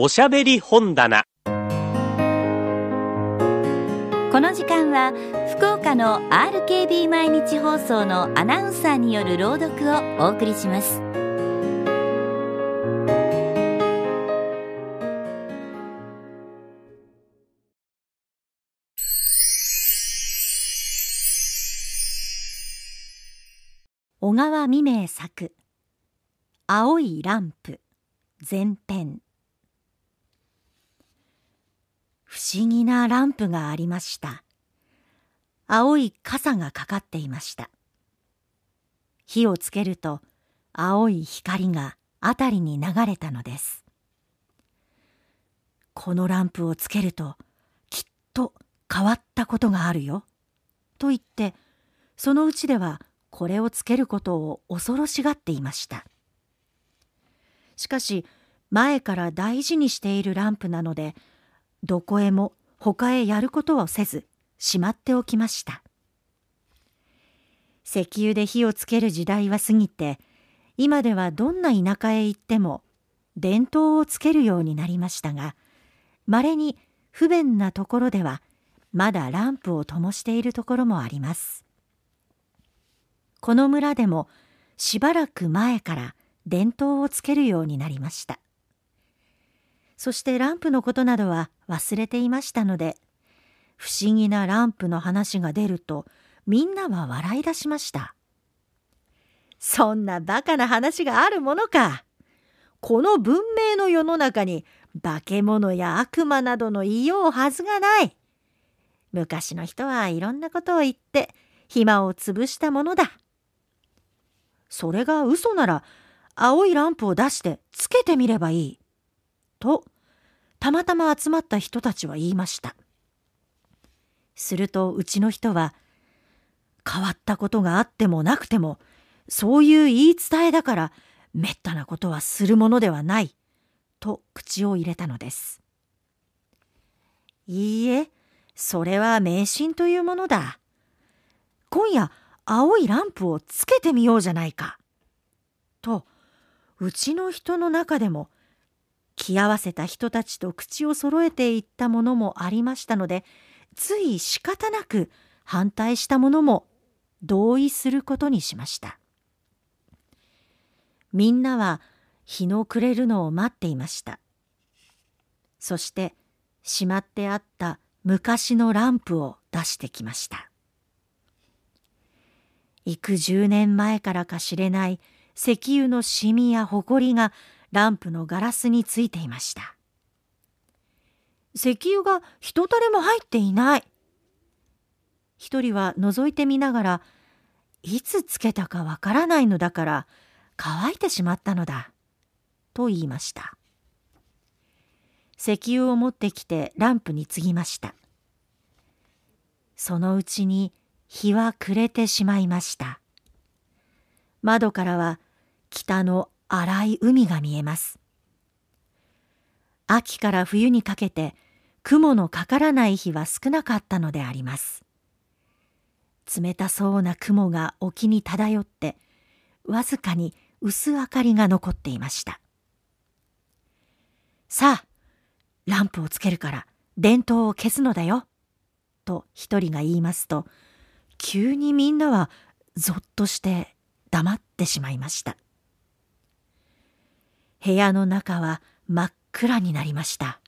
おしゃべり本棚。この時間は福岡の RKB 毎日放送のアナウンサーによる朗読をお送りします。小川未明作青いランプ前編。不思議なランプがありました。青い傘がかかっていました。火をつけると青い光が辺りに流れたのです。このランプをつけるときっと変わったことがあるよ。と言ってそのうちではこれをつけることを恐ろしがっていました。しかし前から大事にしているランプなのでどこへも他へやることをせずしまっておきました。石油で火をつける時代は過ぎて今ではどんな田舎へ行っても電灯をつけるようになりましたがまれに不便なところではまだランプを灯しているところもあります。この村でもしばらく前から電灯をつけるようになりました。そしてランプのことなどは忘れていましたので不思議なランプの話が出るとみんなは笑い出しました。そんなバカな話があるものか。この文明の世の中に化け物や悪魔などのいようはずがない。昔の人はいろんなことを言って暇を潰したものだ。それが嘘なら青いランプを出してつけてみればいい。と、たまたま集まった人たちは言いました。するとうちの人は、変わったことがあってもなくても、そういう言い伝えだから、めったなことはするものではない、と口を入れたのです。いいえ、それは迷信というものだ。今夜、青いランプをつけてみようじゃないか。と、うちの人の中でも、気合わせた人たちと口を揃えていったものもありましたので、つい仕方なく反対したものも同意することにしました。みんなは日の暮れるのを待っていました。そしてしまってあった昔のランプを出してきました。幾十年前からか知れない石油のシミやホコリがランプのガラスについていました。石油が一たれも入っていない。一人は覗いてみながら、いつつけたかわからないのだから乾いてしまったのだ。と言いました。石油を持ってきてランプに継ぎました。そのうちに日は暮れてしまいました窓からは北の荒い海が見えます。秋から冬にかけて雲のかからない日は少なかったのであります。冷たそうな雲が沖に漂ってわずかに薄明かりが残っていました。さあランプをつけるから電灯を消すのだよと一人が言いますと急にみんなはぞっとして黙ってしまいました。部屋の中は真っ暗になりました。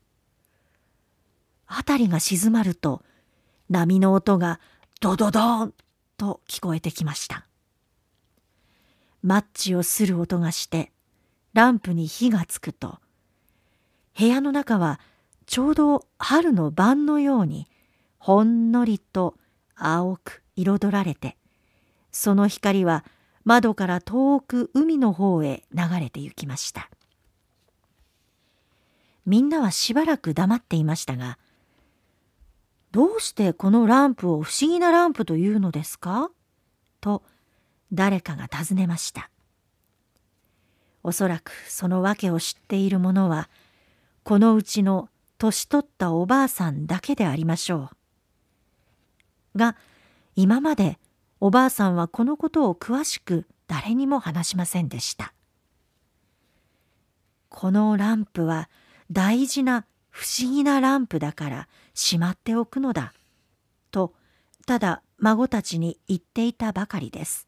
辺りが静まると波の音がドドドーンと聞こえてきました。マッチをする音がしてランプに火がつくと部屋の中はちょうど春の晩のようにほんのりと青く彩られてその光は窓から遠く海の方へ流れて行きました。みんなはしばらく黙っていましたがどうしてこのランプを不思議なランプというのですか？と誰かが尋ねました。おそらくその訳を知っている者はこのうちの年取ったおばあさんだけでありましょう。が今までおばあさんはこのことを詳しく誰にも話しませんでした。このランプは大事な不思議なランプだからしまっておくのだ。とただ孫たちに言っていたばかりです。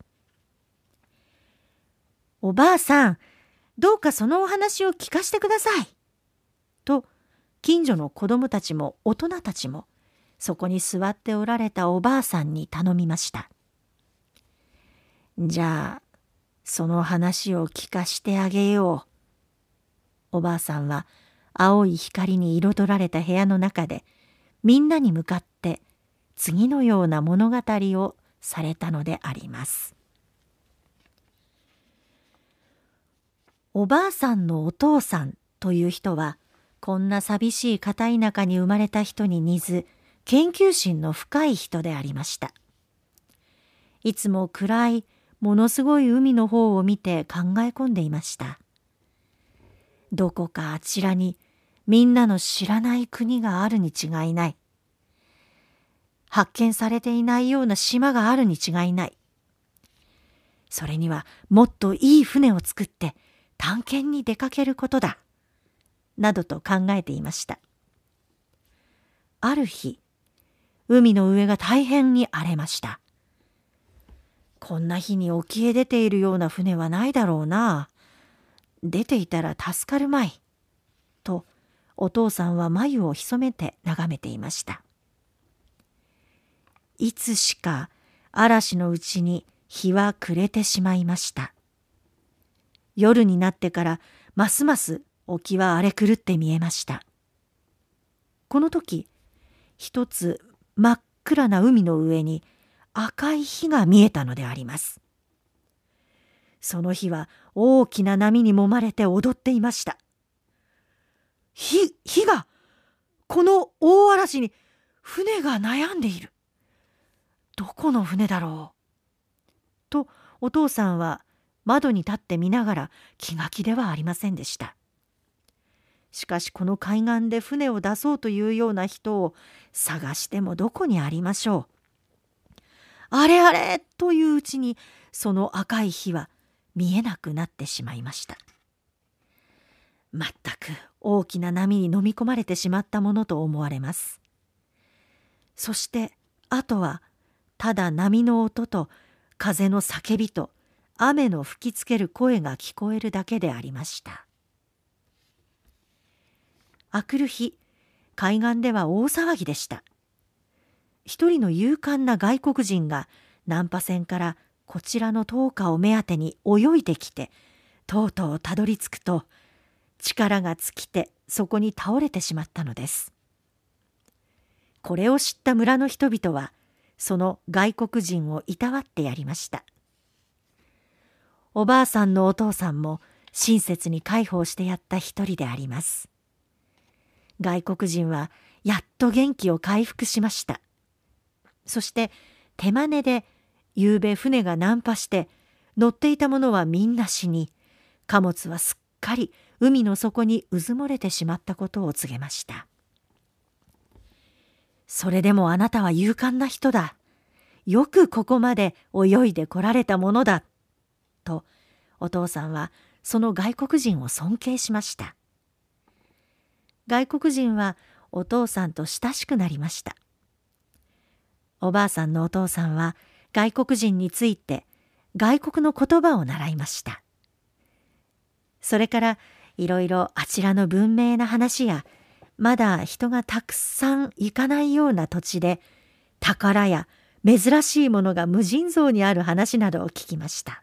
おばあさん、どうかそのお話を聞かせてください。と近所の子供たちも大人たちもそこに座っておられたおばあさんに頼みました。じゃあその話を聞かしてあげよう。おばあさんは青い光に彩られた部屋の中でみんなに向かって次のような物語をされたのであります。おばあさんのお父さんという人はこんな寂しい片田舎に生まれた人に似ず研究心の深い人でありました。いつも暗いものすごい海の方を見て考え込んでいました。どこかあちらにみんなの知らない国があるに違いない。発見されていないような島があるに違いない。それにはもっといい船を作って探検に出かけることだ。などと考えていました。ある日、海の上が大変に荒れました。こんな日に沖へ出ているような船はないだろうな。出ていたら助かるまい。と、お父さんは眉を潜めて眺めていました。いつしか嵐のうちに日は暮れてしまいました。夜になってからますます沖は荒れ狂って見えました。この時、一つ真っ暗な海の上に赤い火が見えたのであります。その日は大きな波に揉まれて踊っていました。火、火が、この大嵐に船が悩んでいる。どこの船だろう。とお父さんは窓に立って見ながら気が気ではありませんでした。しかしこの海岸で船を出そうというような人を探してもどこにありましょう。あれあれといううちにその赤い火は見えなくなってしまいました。まったく大きな波に飲み込まれてしまったものと思われます。そしてあとはただ波の音と風の叫びと雨の吹きつける声が聞こえるだけでありました。あくる日海岸では大騒ぎでした。一人の勇敢な外国人が難破船からこちらの灯火を目当てに泳いできてとうとうたどり着くと力が尽きてそこに倒れてしまったのです。これを知った村の人々はその外国人をいたわってやりました。おばあさんのお父さんも親切に介抱してやった一人であります。外国人はやっと元気を回復しました。そして手真似で夕べ船が難破して乗っていた者はみんな死に貨物はすっかり海の底にうずもれてしまったことを告げました。それでもあなたは勇敢な人だ。よくここまで泳いでこられたものだ。とお父さんはその外国人を尊敬しました。外国人はお父さんと親しくなりました。おばあさんのお父さんは外国人について外国の言葉を習いました。それからいろいろあちらの文明な話やまだ人がたくさん行かないような土地で宝や珍しいものが無尽蔵にある話などを聞きました。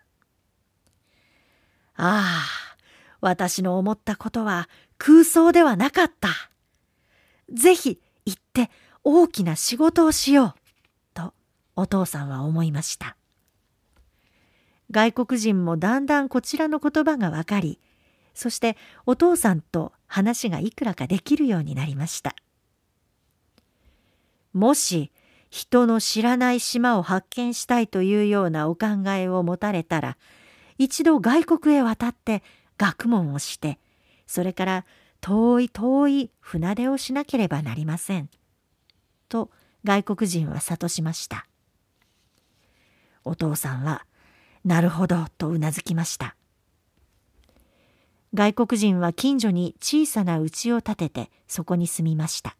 ああ、私の思ったことは空想ではなかった。ぜひ行って大きな仕事をしよう。お父さんは思いました。外国人もだんだんこちらの言葉がわかり、そしてお父さんと話がいくらかできるようになりました。もし人の知らない島を発見したいというようなお考えを持たれたら、一度外国へ渡って学問をして、それから遠い遠い船出をしなければなりません。と外国人は諭しました。お父さんは、なるほど、とうなずきました。外国人は近所に小さな家を建ててそこに住みました。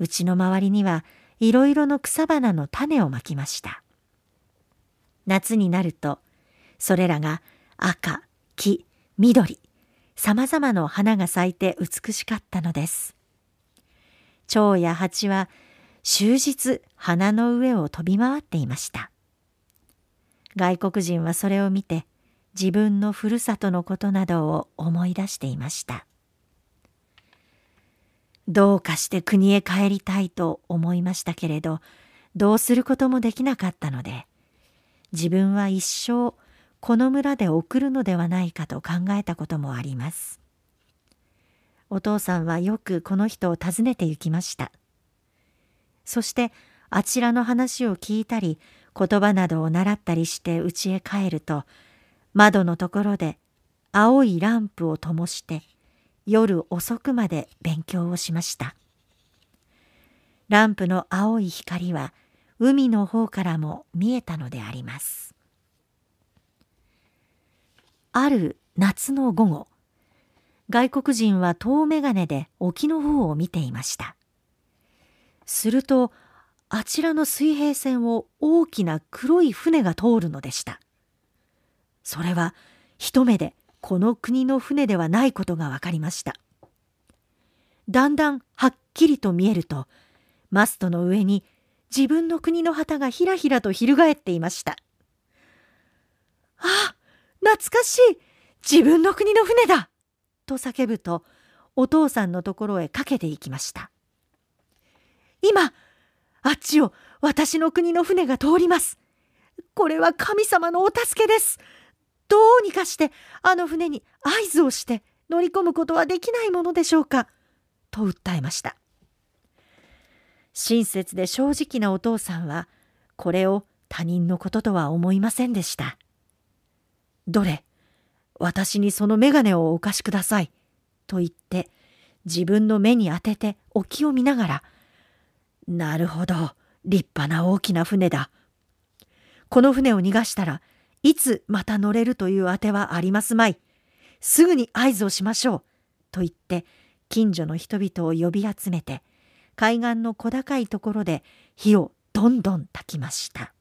家の周りにはいろいろの草花の種をまきました。夏になるとそれらが赤黄緑さまざまな花が咲いて美しかったのです。蝶や蜂は終日花の上を飛び回っていました。外国人はそれを見て自分のふるさとのことなどを思い出していました。どうかして国へ帰りたいと思いましたけれどどうすることもできなかったので自分は一生この村で送るのではないかと考えたこともあります。お父さんはよくこの人を訪ねて行きました。そしてあちらの話を聞いたり言葉などを習ったりして家へ帰ると窓のところで青いランプを灯して夜遅くまで勉強をしました。ランプの青い光は海の方からも見えたのであります。ある夏の午後外国人は遠眼鏡で沖の方を見ていました。するとあちらの水平線を大きな黒い船が通るのでした。それは一目でこの国の船ではないことが分かりました。だんだんはっきりと見えるとマストの上に自分の国の旗がひらひらと翻っていました。あ懐かしい。自分の国の船だ。と叫ぶとお父さんのところへかけていきました。今あっちを私の国の船が通ります。これは神様のお助けです。どうにかしてあの船に合図をして乗り込むことはできないものでしょうか」と訴えました。親切で正直なお父さんはこれを他人のこととは思いませんでした「どれ私にその眼鏡をお貸しください」と言って自分の目に当てて沖を見ながら「なるほど立派な大きな船だ」この船を逃がしたらいつまた乗れるというあてはありますまい。すぐに合図をしましょう。と言って近所の人々を呼び集めて海岸の小高いところで火をどんどん焚きました。